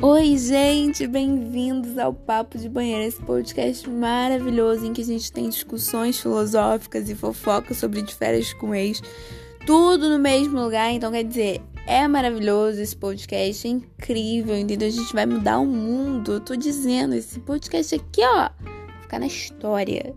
Oi, gente, bem-vindos ao Papo de Banheiro, esse podcast maravilhoso em que a gente tem discussões filosóficas e fofocas sobre de férias com ex, tudo no mesmo lugar. Então, quer dizer, é maravilhoso esse podcast, é incrível, entendeu? A gente vai mudar o mundo. Eu tô dizendo, esse podcast aqui, ó, ficar na história.